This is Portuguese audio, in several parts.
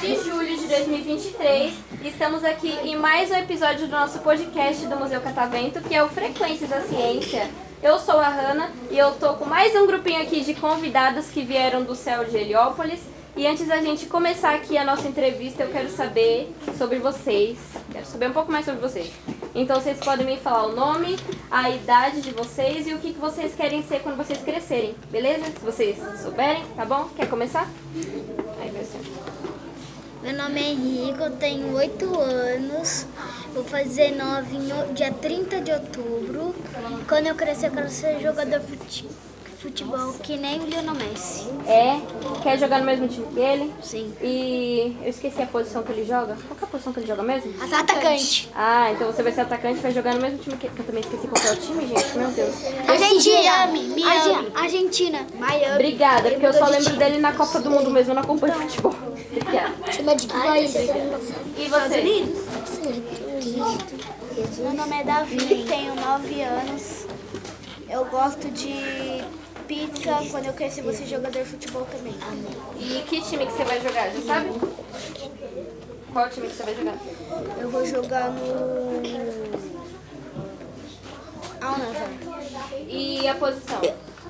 de julho de 2023. Estamos aqui em mais um episódio do nosso podcast do Museu Catavento, que é o Frequências da Ciência. Eu sou a Hanna e eu tô com mais um grupinho aqui de convidados que vieram do céu de Heliópolis. E antes da gente começar aqui a nossa entrevista, eu quero saber sobre vocês. Quero saber um pouco mais sobre vocês. Então vocês podem me falar o nome, a idade de vocês e o que, que vocês querem ser quando vocês crescerem, beleza? Se vocês souberem, tá bom? Quer começar? Aí vai ser. Meu nome é Henrique, eu tenho 8 anos, vou fazer 9 no dia 30 de outubro. Quando eu crescer, eu quero ser jogador de futebol que nem o Lionel Messi. É? Quer jogar no mesmo time que ele? Sim. E eu esqueci a posição que ele joga. Qual que é a posição que ele joga mesmo? Atacante. Ah, então você vai ser atacante e vai jogar no mesmo time que que eu também esqueci qual que é o time, gente. Meu Deus. Argentina. Miami. Argentina. Miami. Obrigada, porque eu só lembro dele na Copa do Mundo mesmo, eu não acompanho futebol. Obrigada. Chama de que país? E você? Meu nome é Davi, tenho 9 anos. Eu gosto de pizza. Quando eu crescer, vou ser jogador de futebol também. E que time que você vai jogar, já sabe? Qual time que você vai jogar? Eu vou jogar no. Alnava. E a posição?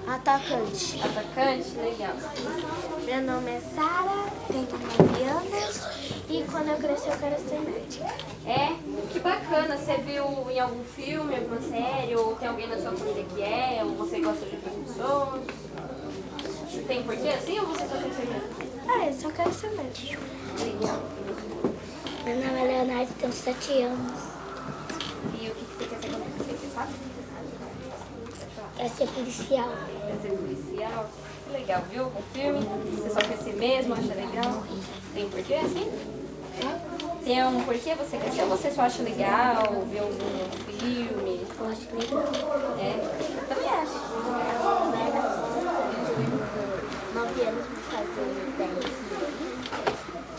Atacante. Atacante? Legal. Meu nome é Sara, tenho 9 anos. E quando eu crescer, eu quero ser médica. É? Você viu em algum filme, alguma série, ou tem alguém na sua família que é, ou você gosta de pessoas? Tem porquê assim ou você só quer ser mesmo? Ah, eu só quero ser médica. Legal. Meu nome é Leonardo, tenho 7 anos. E o que que você quer ser quando crescer? Você sabe? Quero ser policial. Quer ser policial? Que legal, viu? O filme? Você só quer ser mesmo, acha legal? Tem porquê assim? Tem porquê você quer ser ou você só acha legal ver algum filme? Eu acho legal. É? Eu também acho. 9 anos vou fazer 10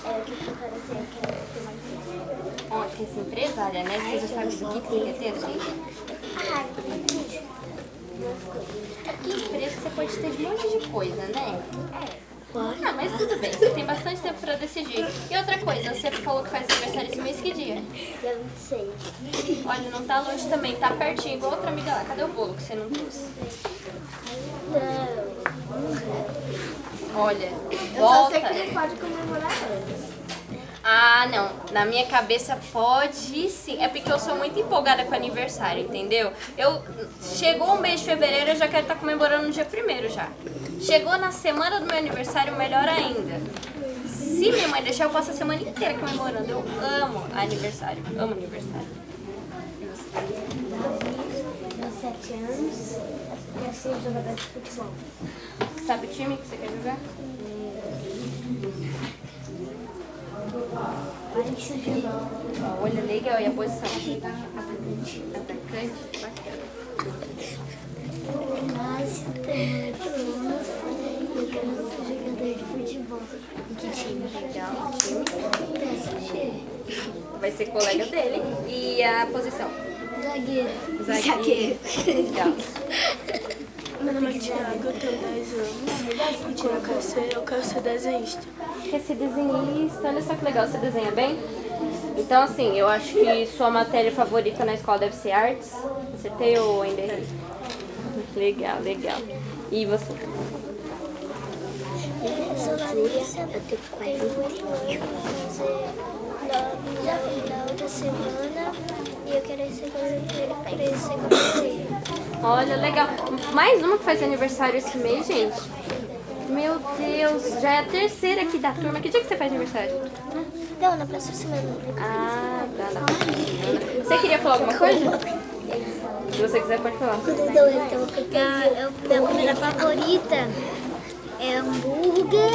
É o que eu quero ser, eu quero ser uma empresa. Ó, quer ser empresária, né? Você já sabe do que que você quer ter assim? Ah, Que empresa você pode ter um monte de coisa, né? é. Ah, mas tudo bem, você tem bastante tempo pra decidir. E outra coisa, você falou que faz aniversário esse mês que dia? Eu não sei. Olha, não tá longe também, tá pertinho, igual outra amiga lá. Cadê o bolo que você não trouxe? Olha, volta. não pode comemorar antes. Ah, não. Na minha cabeça pode sim. É porque eu sou muito empolgada com aniversário, entendeu? Eu chegou o mês de fevereiro, eu já quero estar comemorando no dia primeiro já. Chegou na semana do meu aniversário, melhor ainda. Se minha mãe deixar, eu passo a semana inteira comemorando. Eu amo aniversário. Amo aniversário. E? Tenho 7 anos. Ser jogador de futebol. Sabe o time que você quer jogar? Ó, Olha, legal. E a posição? Atacante. Atacante? Bacana. Mas tenho 8 anos eu quero ser jogador de futebol. Que time? Legal. Time. Vai ser colega dele. E a posição? Zagueiro. Zagueiro. Legal. Meu nome é Thiago, eu tenho 10 eu crescer, eu quero ser desenhista. Quer ser desenhista? Olha só que legal, você desenha bem? Então, assim, eu acho que sua matéria favorita na escola deve ser artes. Acertei ou ainda errei? Legal, legal. E você? Eu sou Larissa, eu tenho 40 anos. Vou fazer 9 no final da semana e eu quero ser como Olha, legal. Mais uma que faz aniversário esse mês, gente. Meu Deus, já é a terceira aqui da turma. Que dia que você faz aniversário? Não, na próxima semana. Ah, tá. semana. Você queria falar alguma coisa? Se você quiser, pode falar. Então, então, minha comida favorita é hambúrguer,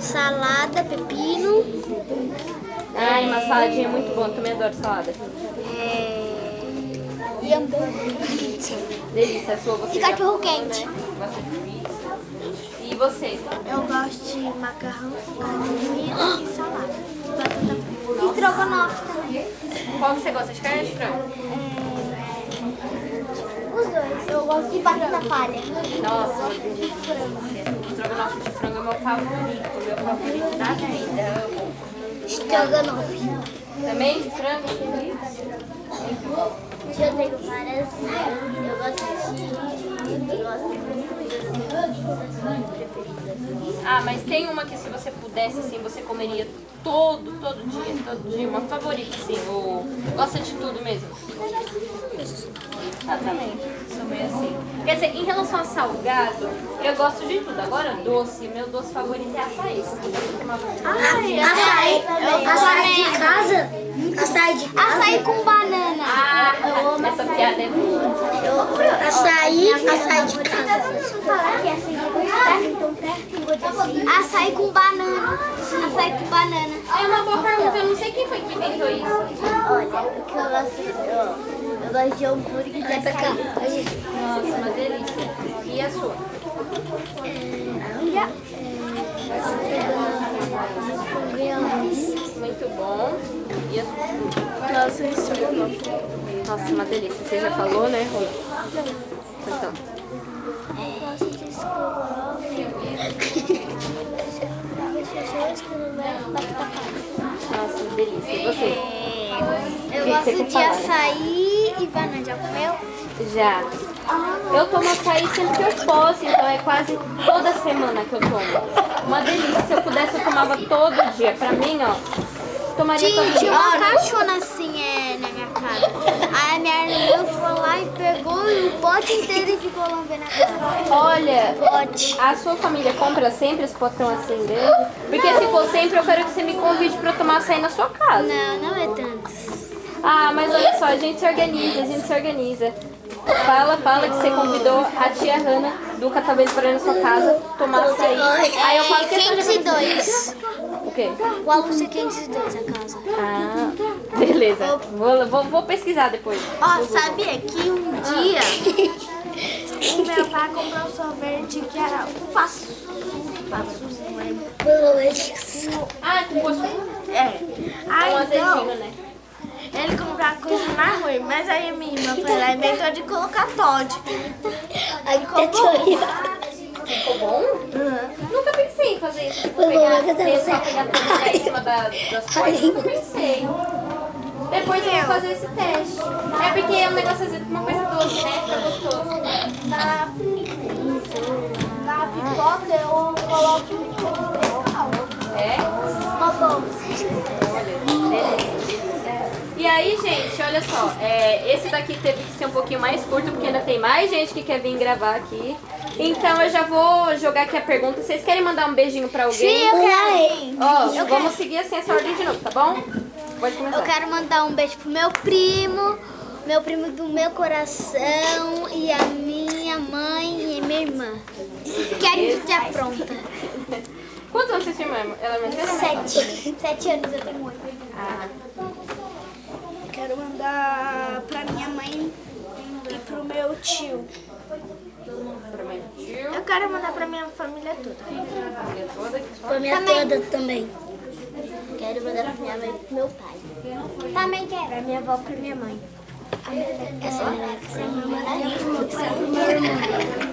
salada, pepino, Ai, uma saladinha muito boa. Também adoro salada. é... e hambúrguer. Delícia, a sua você E cachorro falou, quente. né? De. E você? Eu gosto de macarrão com carne moída e salada. Batata frita. estrogonofe também. Qual que você gosta de carne de frango? Os dois. Eu gosto de batata palha. Nossa, uma delícia. Estrogonofe de frango é meu favorito, meu favorito da vida. Estrogonofe. Também de frango? Eu tenho várias. Eu gosto de. Ah, mas tem uma que se você pudesse, assim, você comeria todo, todo dia, todo dia. Uma favorita, assim, ou gosta de tudo mesmo? Ah, também. Sou meio assim. Quer dizer, em relação a salgado, eu gosto de tudo. Agora, doce, meu doce favorito é açaí. Se eu pudesse tomar Açaí. Açaí de casa? Açaí de casa? Açaí com banana. Ah, essa piada é boa. Açaí, açaí de casa. Açaí com banana. Açaí com banana. É uma boa pergunta, eu não sei quem foi que inventou isso. Olha, o que eu gosto, eu, eu gosto de hambúrguer de açaí. Nossa, uma delícia. E a sua? Muito bom. E a sua? Nossa, estrogonofe. Nossa, uma delícia. Você já falou, né, Rô? Então. Eu gosto de Nossa, uma delícia. E você? Eu que você gosto de açaí e banana. Já comeu? Já. Eu tomo açaí sempre que eu posso, então é quase toda semana que eu tomo. Uma delícia. Se eu pudesse, eu tomava todo dia. Pra mim, ó, tomaria todo dia. uma caixona assim é, na minha casa. Aí a minha irmã foi lá e pegou o pote inteiro e ficou lambendo a casa. Olha, Pote. a sua família compra sempre esse potão assim grande? Porque se for sempre, eu quero que você me convide pra eu tomar açaí na sua casa. Não, não é tanto. Ah, mas olha só, a gente se organiza, a gente se organiza. Fala, fala que você convidou a tia Hanna do Catavento para ir na sua casa tomar açaí. Aí eu falo É que já 502. O quê? O almoço é 502 a casa. Ah, beleza. Vou, vou, vou pesquisar depois. Ó, sabia que um dia o meu pai comprou um sorvete que era um passo. Passozinho, lembra? Ah, com gosto. É. Um Aí então, né? Ele comprou a coisa mais ruim, mas aí a minha irmã foi lá e inventou de colocar Todd. Aí tem teoria. Ficou bom? Nunca pensei em fazer isso. Tipo, pegar, tentar pegar tudo em cima da, das coisas. Nunca pensei. Depois eu vou fazer esse teste. É porque é um negócio com uma coisa doce, né? Fica gostoso. Na, na pipoca eu coloco um É? uma bolsa. E aí, gente, olha só, é, esse daqui teve que ser um pouquinho mais curto, porque ainda tem mais gente que quer vir gravar aqui. Então eu já vou jogar aqui a pergunta. Vocês querem mandar um beijinho pra alguém? Sim, eu quero. Ó, vamos seguir assim essa ordem de novo, tá bom? Pode começar. Eu quero mandar um beijo pro meu primo, meu primo do meu coração e a minha mãe e minha irmã. Que a gente já pronta. Quantos anos vocês irmã? Ela é mais? Sete. Sete anos eu tenho oito. Ah, Quero mandar pra minha mãe e pro meu tio. mãe Eu quero mandar pra minha família toda. família toda. Pra minha toda também. Quero mandar pra minha mãe e pro meu pai. Também quero. Pra minha avó e pra minha mãe. Essa é minha é minha mãe. Minha.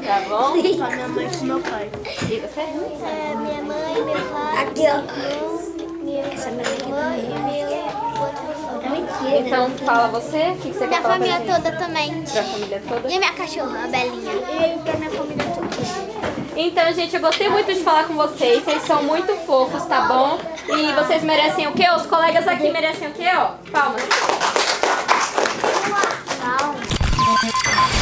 Tá bom? Pra minha mãe e pro meu pai. E você? É minha mãe, meu pai. Aqui, ó. Minha essa é minha irmã e meu outro. Então fala você, o que que você Minha quer falar pra família gente? toda também. Pra família toda? E a minha cachorra, a Belinha. E pra minha família toda. Então, gente, eu gostei muito de falar com vocês. Vocês são muito fofos, tá bom? E vocês merecem o quê? Os colegas aqui merecem o quê, ó? Palmas. Não.